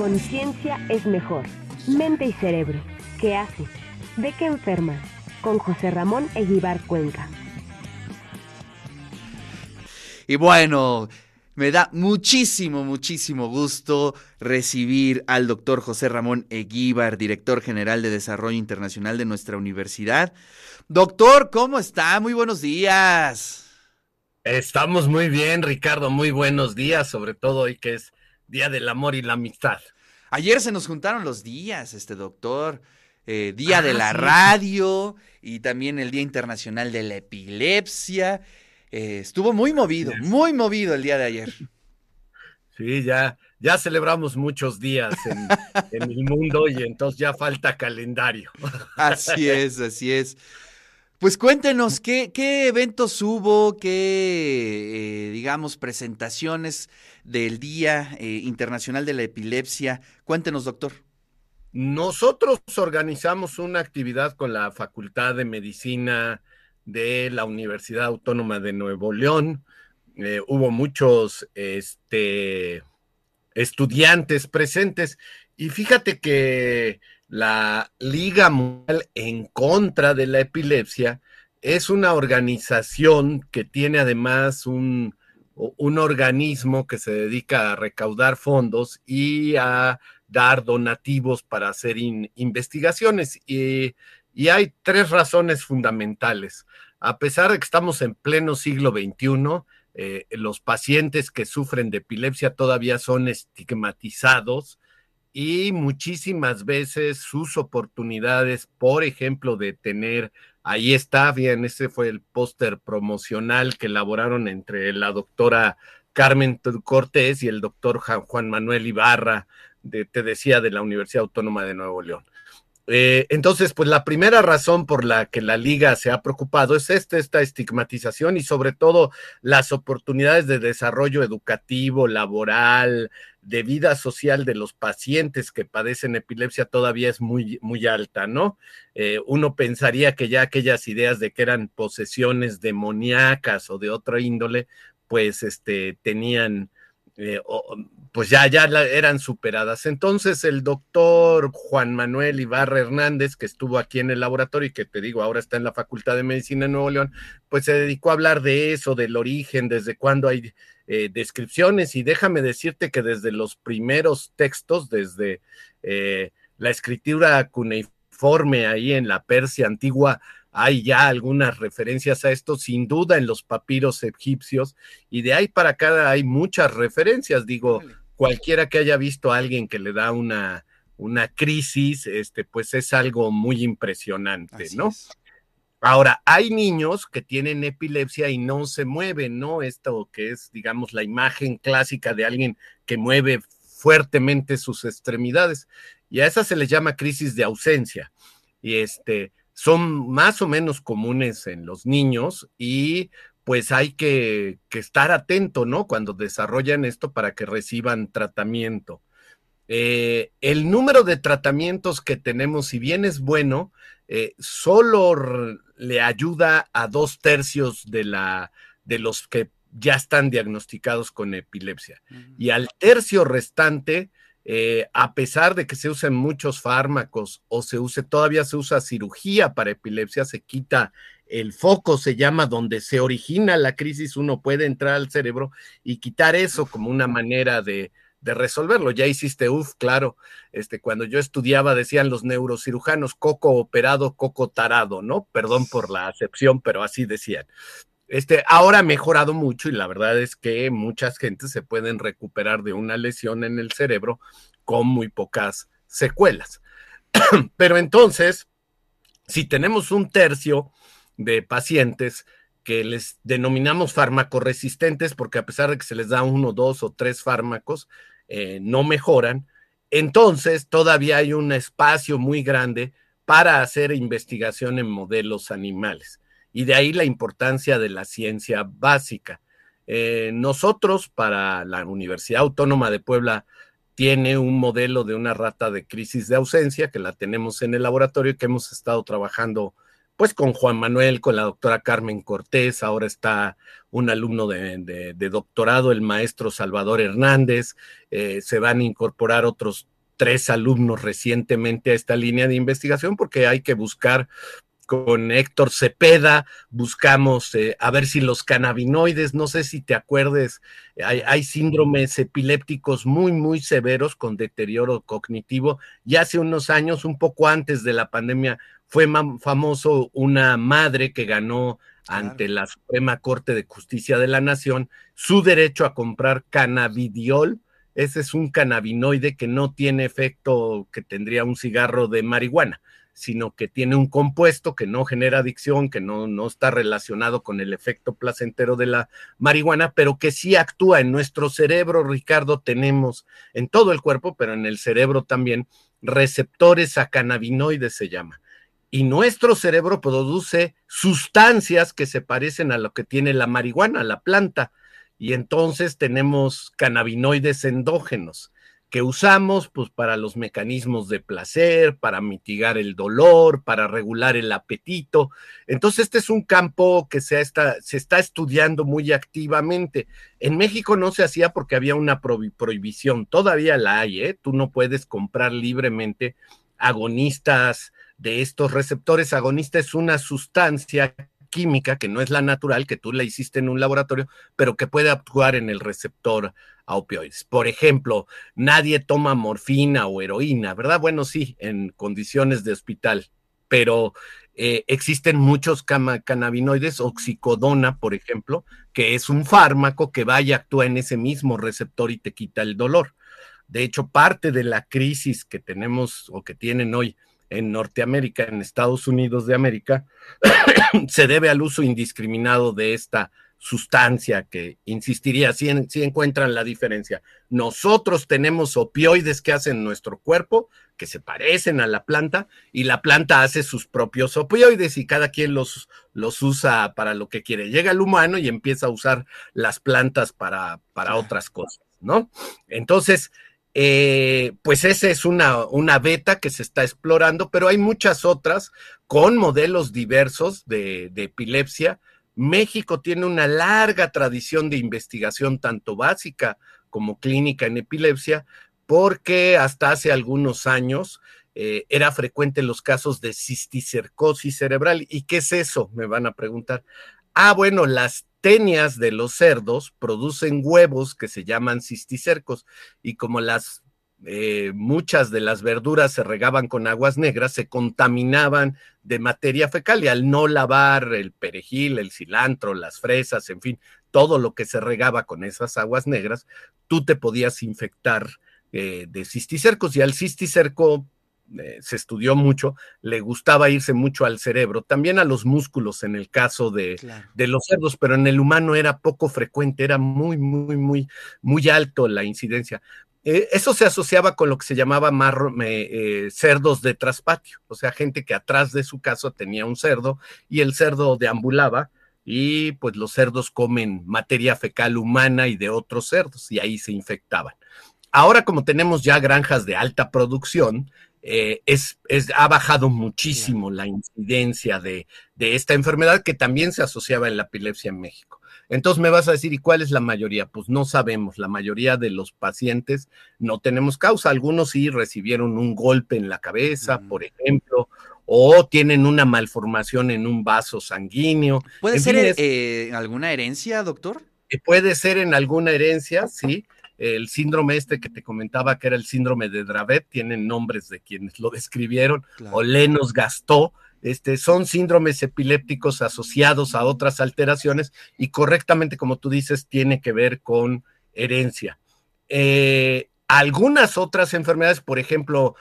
conciencia es mejor. Mente y cerebro. ¿Qué hace? ¿De qué enferma? Con José Ramón Eguibar Cuenca. Y bueno, me da muchísimo, muchísimo gusto recibir al doctor José Ramón Eguíbar, director general de Desarrollo Internacional de nuestra universidad. Doctor, ¿cómo está? Muy buenos días. Estamos muy bien, Ricardo. Muy buenos días, sobre todo hoy que es Día del Amor y la Amistad. Ayer se nos juntaron los días, este doctor. Eh, día de la radio y también el Día Internacional de la Epilepsia. Eh, estuvo muy movido, muy movido el día de ayer. Sí, ya, ya celebramos muchos días en, en el mundo y entonces ya falta calendario. Así es, así es. Pues cuéntenos, ¿qué, qué eventos hubo? ¿Qué, eh, digamos, presentaciones del Día eh, Internacional de la Epilepsia? Cuéntenos, doctor. Nosotros organizamos una actividad con la Facultad de Medicina de la Universidad Autónoma de Nuevo León. Eh, hubo muchos este, estudiantes presentes y fíjate que la Liga Mundial en contra de la epilepsia es una organización que tiene además un, un organismo que se dedica a recaudar fondos y a dar donativos para hacer investigaciones. Y, y, hay tres razones fundamentales. A pesar de que estamos en pleno siglo XXI, eh, los pacientes que sufren de epilepsia todavía son estigmatizados y muchísimas veces sus oportunidades, por ejemplo, de tener, ahí está, bien, ese fue el póster promocional que elaboraron entre la doctora Carmen Cortés y el doctor Juan Manuel Ibarra, de, te decía, de la Universidad Autónoma de Nuevo León. Eh, entonces, pues la primera razón por la que la liga se ha preocupado es esta, esta estigmatización y sobre todo las oportunidades de desarrollo educativo, laboral, de vida social de los pacientes que padecen epilepsia todavía es muy, muy alta, ¿no? Eh, uno pensaría que ya aquellas ideas de que eran posesiones demoníacas o de otra índole, pues este, tenían, eh, pues ya, ya eran superadas. Entonces el doctor Juan Manuel Ibarra Hernández, que estuvo aquí en el laboratorio y que te digo, ahora está en la Facultad de Medicina de Nuevo León, pues se dedicó a hablar de eso, del origen, desde cuándo hay eh, descripciones y déjame decirte que desde los primeros textos, desde eh, la escritura cuneiforme ahí en la Persia antigua, hay ya algunas referencias a esto, sin duda en los papiros egipcios, y de ahí para acá hay muchas referencias, digo, cualquiera que haya visto a alguien que le da una, una crisis, este, pues es algo muy impresionante, ¿no? Ahora, hay niños que tienen epilepsia y no se mueven, ¿no? Esto que es, digamos, la imagen clásica de alguien que mueve fuertemente sus extremidades. Y a esa se les llama crisis de ausencia. Y este, son más o menos comunes en los niños y pues hay que, que estar atento, ¿no? Cuando desarrollan esto para que reciban tratamiento. Eh, el número de tratamientos que tenemos, si bien es bueno, eh, solo le ayuda a dos tercios de, la, de los que ya están diagnosticados con epilepsia. Y al tercio restante, eh, a pesar de que se usen muchos fármacos o se use, todavía se usa cirugía para epilepsia, se quita el foco, se llama donde se origina la crisis, uno puede entrar al cerebro y quitar eso como una manera de, de resolverlo. Ya hiciste, uff, claro, este, cuando yo estudiaba decían los neurocirujanos, coco operado, coco tarado, ¿no? Perdón por la acepción, pero así decían. Este, ahora ha mejorado mucho y la verdad es que muchas gentes se pueden recuperar de una lesión en el cerebro con muy pocas secuelas. Pero entonces, si tenemos un tercio de pacientes que les denominamos farmacoresistentes, porque a pesar de que se les da uno, dos o tres fármacos, eh, no mejoran, entonces todavía hay un espacio muy grande para hacer investigación en modelos animales. Y de ahí la importancia de la ciencia básica. Eh, nosotros, para la Universidad Autónoma de Puebla, tiene un modelo de una rata de crisis de ausencia que la tenemos en el laboratorio y que hemos estado trabajando pues con Juan Manuel, con la doctora Carmen Cortés, ahora está un alumno de, doctorado, el maestro Salvador Hernández, eh, se van a incorporar otros tres alumnos recientemente a esta línea de investigación porque hay que buscar con Héctor Cepeda, buscamos eh, a ver si los cannabinoides, no sé si te acuerdes, hay, síndromes epilépticos muy, muy severos con deterioro cognitivo. Y hace unos años, un poco antes de la pandemia, fue famoso una madre que ganó ante la Suprema Corte de Justicia de la Nación su derecho a comprar cannabidiol. Ese es un cannabinoide que no tiene efecto que tendría un cigarro de marihuana sino que tiene un compuesto que no genera adicción, que no, no está relacionado con el efecto placentero de la marihuana, pero que sí actúa en nuestro cerebro, Ricardo, tenemos en todo el cuerpo, pero en el cerebro también, receptores a cannabinoides se llama. Y nuestro cerebro produce sustancias que se parecen a lo que tiene la marihuana, la planta. Y entonces tenemos cannabinoides endógenos que usamos pues para los mecanismos de placer, para mitigar el dolor, para regular el apetito. Entonces este es un campo que se está, se está estudiando muy activamente. En México no se hacía porque había una prohibición, todavía la hay, ¿eh? tú no puedes comprar libremente agonistas de estos receptores. Agonista es una sustancia química que no es la natural, que tú la hiciste en un laboratorio, pero que puede actuar en el receptor a opioides. Por ejemplo, nadie toma morfina o heroína, ¿verdad? Bueno, sí, en condiciones de hospital, pero eh, existen muchos cannabinoides, oxicodona, por ejemplo, que es un fármaco que vaya a actuar en ese mismo receptor y te quita el dolor. De hecho, parte de la crisis que tenemos o que tienen hoy en Norteamérica, en Estados Unidos de América, se debe al uso indiscriminado de esta sustancia que insistiría, si, encuentran la diferencia. Nosotros tenemos opioides que hacen nuestro cuerpo, que se parecen a la planta, y la planta hace sus propios opioides y cada quien los, los usa para lo que quiere. Llega el humano y empieza a usar las plantas para, para otras cosas, ¿no? Entonces, eh, pues esa es una, una beta que se está explorando, pero hay muchas otras con modelos diversos de, de epilepsia. México tiene una larga tradición de investigación, tanto básica como clínica en epilepsia, porque hasta hace algunos años eh, era frecuente los casos de cisticercosis cerebral. ¿Y qué es eso? Me van a preguntar. Ah, bueno, las tenias de los cerdos producen huevos que se llaman cisticercos y como las eh, muchas de las verduras se regaban con aguas negras, se contaminaban de materia fecal y al no lavar el perejil, el cilantro, las fresas, en fin, todo lo que se regaba con esas aguas negras, tú te podías infectar eh, de cisticercos y al cisticerco eh, se estudió mucho, le gustaba irse mucho al cerebro, también a los músculos en el caso de, de, los cerdos, pero en el humano era poco frecuente, era muy, muy, muy, muy alto la incidencia. Eh, eso se asociaba con lo que se llamaba eh, cerdos de traspatio, o sea, gente que atrás de su casa tenía un cerdo y el cerdo deambulaba y pues los cerdos comen materia fecal humana y de otros cerdos y ahí se infectaban. Ahora como tenemos ya granjas de alta producción, eh, es, ha bajado muchísimo la incidencia de, de, esta enfermedad que también se asociaba en la epilepsia en México. Entonces me vas a decir, ¿y cuál es la mayoría? Pues no sabemos. La mayoría de los pacientes no tenemos causa. Algunos sí recibieron un golpe en la cabeza, por ejemplo, o tienen una malformación en un vaso sanguíneo. ¿Puede ser eh, alguna herencia, doctor? puede ser en alguna herencia, sí el síndrome este que te comentaba que era el síndrome de Dravet, tienen nombres de quienes lo describieron, o Lenos Gastó, este, son síndromes epilépticos asociados a otras alteraciones y correctamente, como tú dices, tiene que ver con herencia. Eh, algunas otras enfermedades, por ejemplo,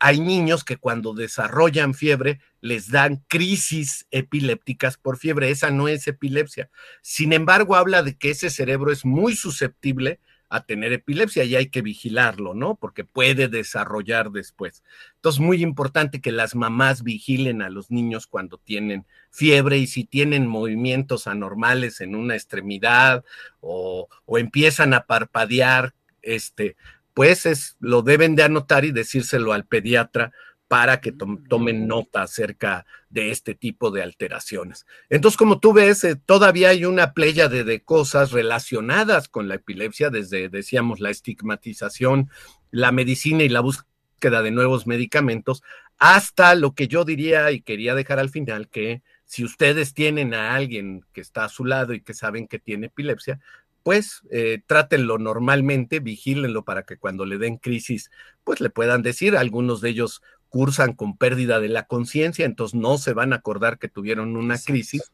hay niños que cuando desarrollan fiebre les dan crisis epilépticas por fiebre. Esa no es epilepsia. Sin embargo, habla de que ese cerebro es muy susceptible a tener epilepsia y hay que vigilarlo, ¿no? Porque puede desarrollar después. Entonces, muy importante que las mamás vigilen a los niños cuando tienen fiebre y si tienen movimientos anormales en una extremidad o, o empiezan a parpadear, este, pues es, lo deben de anotar y decírselo al pediatra para que tomen nota acerca de este tipo de alteraciones. Entonces, como tú ves, eh, todavía hay una playa de, cosas relacionadas con la epilepsia, desde, decíamos, la estigmatización, la medicina y la búsqueda de nuevos medicamentos, hasta lo que yo diría y quería dejar al final, que si ustedes tienen a alguien que está a su lado y que saben que tiene epilepsia, pues eh, trátenlo normalmente, vigílenlo para que cuando le den crisis, pues le puedan decir, algunos de ellos cursan con pérdida de la conciencia, entonces no se van a acordar que tuvieron una crisis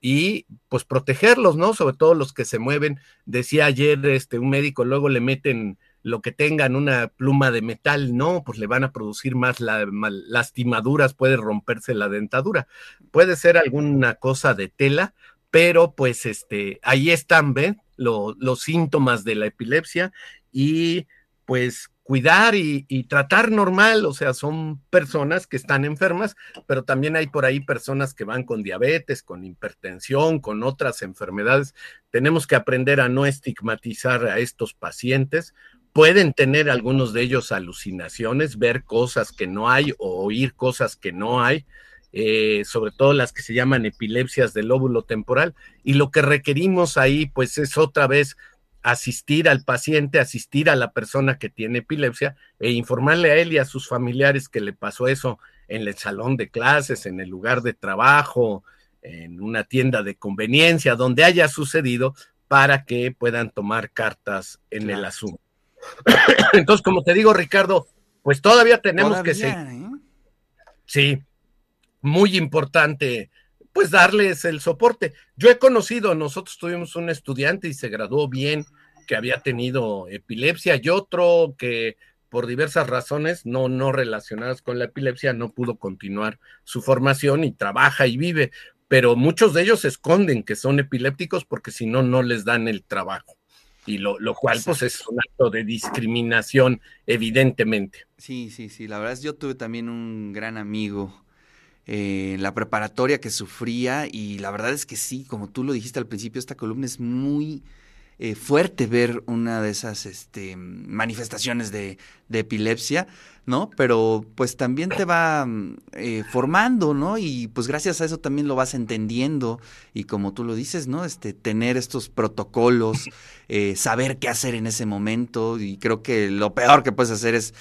y pues protegerlos, ¿no? Sobre todo los que se mueven. Decía ayer este un médico, luego le meten lo que tengan una pluma de metal, no, pues le van a producir más lastimaduras, puede romperse la dentadura. Puede ser alguna cosa de tela, pero pues este ahí están, ¿ven? los síntomas de la epilepsia y pues cuidar y, tratar normal, o sea, son personas que están enfermas, pero también hay por ahí personas que van con diabetes, con hipertensión, con otras enfermedades. Tenemos que aprender a no estigmatizar a estos pacientes. Pueden tener algunos de ellos alucinaciones, ver cosas que no hay o oír cosas que no hay. Eh, sobre todo las que se llaman epilepsias del lóbulo temporal. Y lo que requerimos ahí, pues es otra vez asistir al paciente, asistir a la persona que tiene epilepsia e informarle a él y a sus familiares que le pasó eso en el salón de clases, en el lugar de trabajo, en una tienda de conveniencia, donde haya sucedido, para que puedan tomar cartas en el asunto. Entonces, como te digo, Ricardo, pues todavía tenemos que seguir. ¿eh? Sí, muy importante pues darles el soporte. Yo he conocido, nosotros tuvimos un estudiante y se graduó bien, que había tenido epilepsia, y otro que por diversas razones no, no relacionadas con la epilepsia no pudo continuar su formación y trabaja y vive, pero muchos de ellos esconden que son epilépticos porque si no, no les dan el trabajo. Y lo, lo cual pues es un acto de discriminación, evidentemente. Sí, sí, sí. La verdad es yo tuve también un gran amigo eh, la preparatoria que sufría y la verdad es que sí, como tú lo dijiste al principio, esta columna es muy eh, fuerte ver una de esas este, manifestaciones de, epilepsia, ¿no? Pero pues también te va mm, eh, formando, ¿no? Y pues gracias a eso también lo vas entendiendo y como tú lo dices, ¿no? Este, tener estos protocolos, eh, saber qué hacer en ese momento y creo que lo peor que puedes hacer es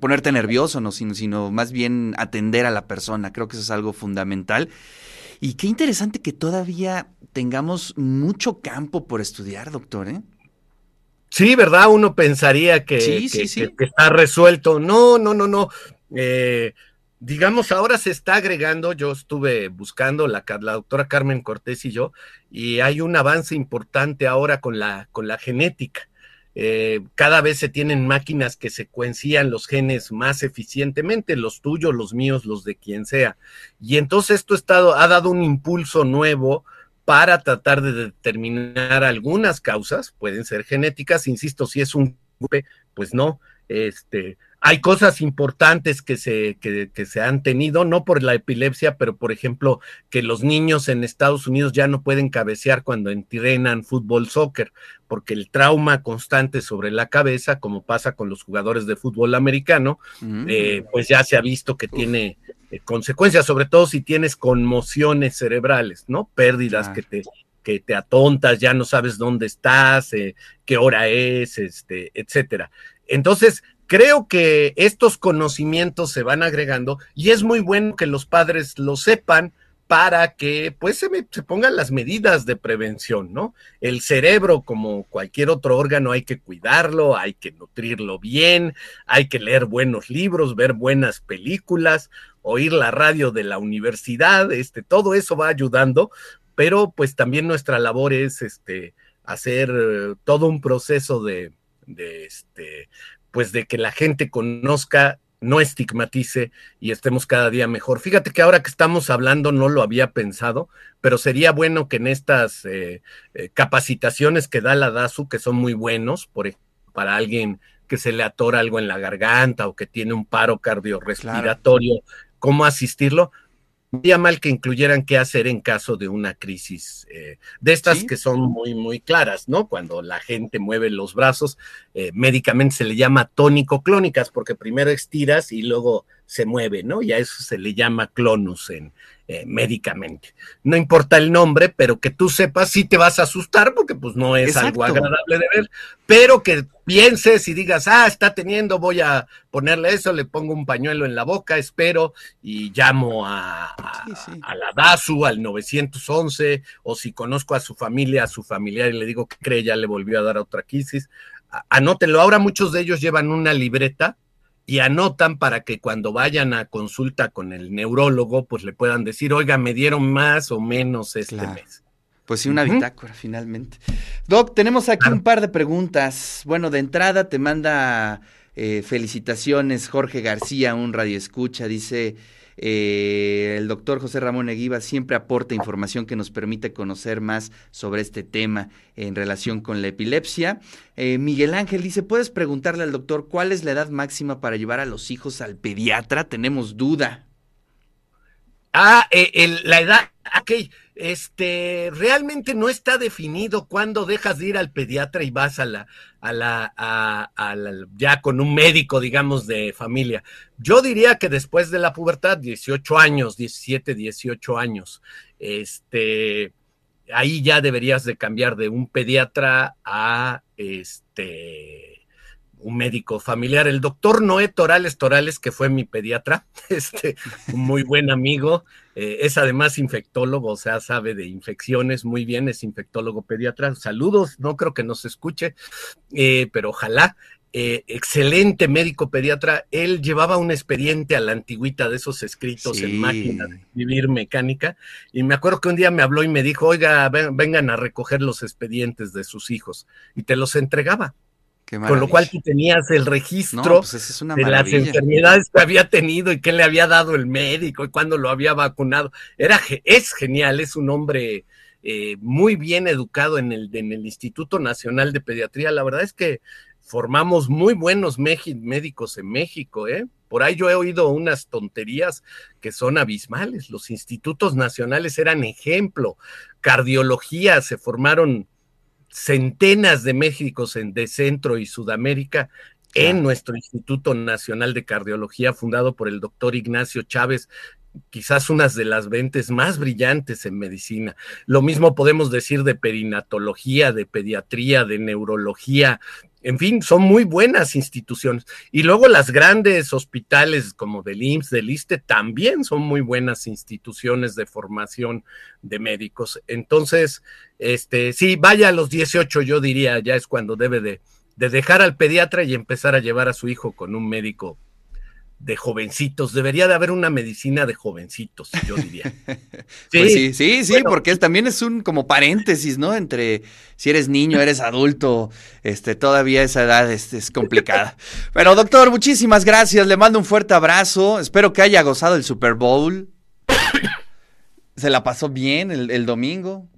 ponerte nervioso, ¿no? Sino, sino más bien atender a la persona, creo que eso es algo fundamental. Y qué interesante que todavía tengamos mucho campo por estudiar, doctor, ¿eh? Sí, ¿verdad? Uno pensaría que, está resuelto. No, no, no, no. Eh, digamos, ahora se está agregando, yo estuve buscando la, la, doctora Carmen Cortés y yo, y hay un avance importante ahora con la, con la genética. Eh, cada vez se tienen máquinas que secuencian los genes más eficientemente, los tuyos, los míos, los de quien sea. Y entonces esto estado, ha dado un impulso nuevo para tratar de determinar algunas causas, pueden ser genéticas, insisto, si es un pues no, este, hay cosas importantes que se, que, que se han tenido, no por la epilepsia, pero por ejemplo, que los niños en Estados Unidos ya no pueden cabecear cuando entrenan fútbol, soccer, porque el trauma constante sobre la cabeza, como pasa con los jugadores de fútbol americano, eh, pues ya se ha visto que tiene eh, consecuencias, sobre todo si tienes conmociones cerebrales, ¿no? Pérdidas que te que te atontas, ya no sabes dónde estás, eh, qué hora es, este, etcétera. Entonces, creo que estos conocimientos se van agregando y es muy bueno que los padres lo sepan para que pues se, se, pongan las medidas de prevención, ¿no? El cerebro, como cualquier otro órgano, hay que cuidarlo, hay que nutrirlo bien, hay que leer buenos libros, ver buenas películas, oír la radio de la universidad, este, todo eso va ayudando, pero pues también nuestra labor es este, hacer eh, todo un proceso de, de este, pues de que la gente conozca, no estigmatice y estemos cada día mejor. Fíjate que ahora que estamos hablando no lo había pensado, pero sería bueno que en estas eh, eh, capacitaciones que da la DASU, que son muy buenos, por para alguien que se le atora algo en la garganta o que tiene un paro cardiorrespiratorio, cómo asistirlo, estaría mal que incluyeran qué hacer en caso de una crisis eh, de estas que son muy, muy claras, ¿no? Cuando la gente mueve los brazos, eh, médicamente se le llama tónico-clónicas, porque primero estiras y luego se mueve, ¿no? Y a eso se le llama clonus en, eh, médicamente. No importa el nombre, pero que tú sepas si te vas a asustar porque pues no es algo agradable de ver, pero que pienses y digas, ah, está teniendo, voy a ponerle eso, le pongo un pañuelo en la boca, espero y llamo a, la DASU, al 911, o si conozco a su familia, a su familiar y le digo que cree, ya le volvió a dar otra crisis. Anótenlo, ahora muchos de ellos llevan una libreta y anotan para que cuando vayan a consulta con el neurólogo, pues le puedan decir, oiga, me dieron más o menos este mes. Pues sí, una bitácora finalmente. Doc, tenemos aquí un par de preguntas. Bueno, de entrada te manda eh, felicitaciones Jorge García, un radio escucha, dice, eh, el doctor José Ramón Eguiba siempre aporta información que nos permite conocer más sobre este tema en relación con la epilepsia. Eh, Miguel Ángel dice, ¿puedes preguntarle al doctor cuál es la edad máxima para llevar a los hijos al pediatra? Tenemos duda. Ah, eh, la edad, ok, este, realmente no está definido cuándo dejas de ir al pediatra y vas a la, a la, a, la, ya con un médico, digamos, de familia. Yo diría que después de la pubertad, 18 años, 17, 18 años, este, ahí ya deberías de cambiar de un pediatra a, este, un médico familiar, el doctor Noé Torales Torales, que fue mi pediatra, este, un muy buen amigo, eh, es además infectólogo, o sea, sabe de infecciones muy bien, es infectólogo pediatra. Saludos, no creo que nos escuche, eh, pero ojalá. Eh, excelente médico pediatra, él llevaba un expediente a la antigüita de esos escritos en máquina de escribir mecánica, y me acuerdo que un día me habló y me dijo, oiga, vengan a recoger los expedientes de sus hijos, y te los entregaba. Con lo cual tú tenías el registro pues, de las enfermedades que había tenido y qué le había dado el médico y cuándo lo había vacunado. Era, es genial, es un hombre eh, muy bien educado en el, en el Instituto Nacional de Pediatría. La verdad es que formamos muy buenos médicos en México, ¿eh? Por ahí yo he oído unas tonterías que son abismales. Los institutos nacionales eran ejemplo. Cardiología, se formaron centenas de Méxicos en, de Centro y Sudamérica en nuestro Instituto Nacional de Cardiología, fundado por el doctor Ignacio Chávez, quizás unas de las ventes más brillantes en medicina. Lo mismo podemos decir de perinatología, de pediatría, de neurología, en fin, son muy buenas instituciones. Y luego las grandes hospitales como del IMSS, del ISTE, también son muy buenas instituciones de formación de médicos. Entonces, este, sí, vaya a los 18, yo diría, ya es cuando debe de, de dejar al pediatra y empezar a llevar a su hijo con un médico de jovencitos. Debería de haber una medicina de jovencitos, yo diría. Pues sí, sí, sí, porque también es un como paréntesis, ¿no? Entre si eres niño, eres adulto, este, todavía esa edad es, complicada. Pero doctor, muchísimas gracias, le mando un fuerte abrazo, espero que haya gozado el Super Bowl. ¿Se la pasó bien el, el domingo?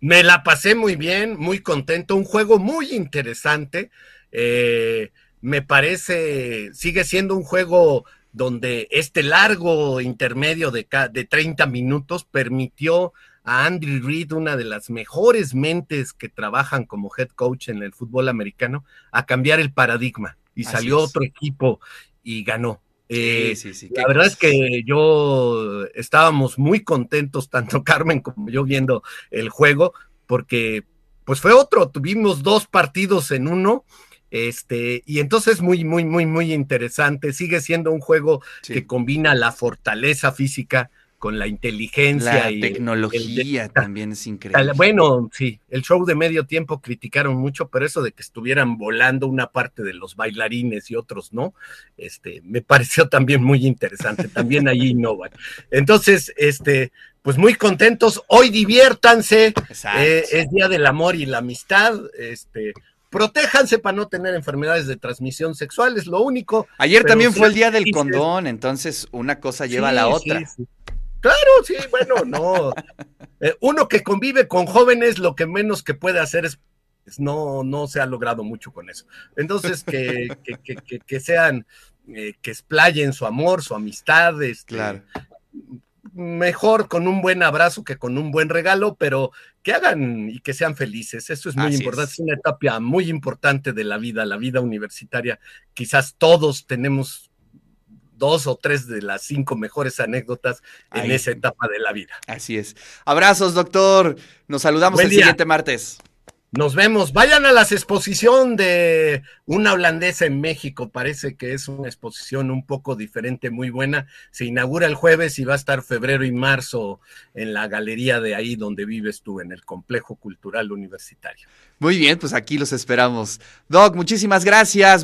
Me la pasé muy bien, muy contento, un juego muy interesante. Eh, me parece, sigue siendo un juego donde este largo intermedio de, de 30 minutos permitió a Andy Reid, una de las mejores mentes que trabajan como head coach en el fútbol americano, a cambiar el paradigma. Y salió otro equipo y ganó. Eh, la verdad es que yo estábamos muy contentos, tanto Carmen como yo viendo el juego, porque pues fue otro, tuvimos dos partidos en uno este, y entonces muy, muy, muy, muy interesante. Sigue siendo un juego que combina la fortaleza física con la inteligencia la y tecnología también es increíble. Bueno, sí, el show de medio tiempo criticaron mucho, pero eso de que estuvieran volando una parte de los bailarines y otros no, este, me pareció también muy interesante. También ahí innovan. Entonces, este, pues muy contentos. Hoy diviértanse. Eh, es Día del Amor y la Amistad. Este, protéjanse para no tener enfermedades de transmisión sexual, es lo único. Ayer también fue el día del condón, entonces una cosa lleva a la otra. Claro, sí, bueno, no. Eh, uno que convive con jóvenes, lo que menos que puede hacer es, no, no se ha logrado mucho con eso. Entonces, que, que, sean, eh, que explayen su amor, su amistad, este, claro mejor con un buen abrazo que con un buen regalo, pero que hagan y que sean felices. Eso es muy importante. Es. una etapa muy importante de la vida, la vida universitaria. Quizás todos tenemos dos o tres de las cinco mejores anécdotas en esa etapa de la vida. Así es. Abrazos, doctor. Nos saludamos el siguiente martes. Nos vemos. Vayan a la exposición de una holandesa en México. Parece que es una exposición un poco diferente, muy buena. Se inaugura el jueves y va a estar febrero y marzo en la galería de ahí donde vives tú, en el Complejo Cultural Universitario. Muy bien, pues aquí los esperamos. Doc, muchísimas gracias.